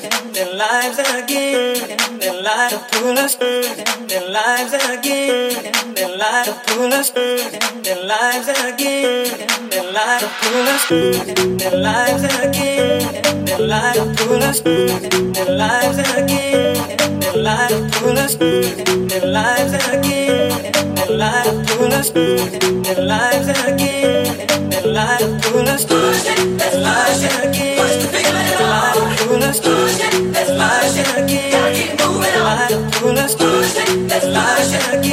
their lives again, their lives to pull us, their lives again, their lives to pull us, their lives again, their lives to pull us, their lives again, their lives to pull us, their lives again, their lives to pull us, their lives again, their lives to pull us, their lives again, their lives to pull us, their lives again, their lives again. Let's push it. Let's push it again. Gotta keep moving on. Let's push Coolest. That's my shit again.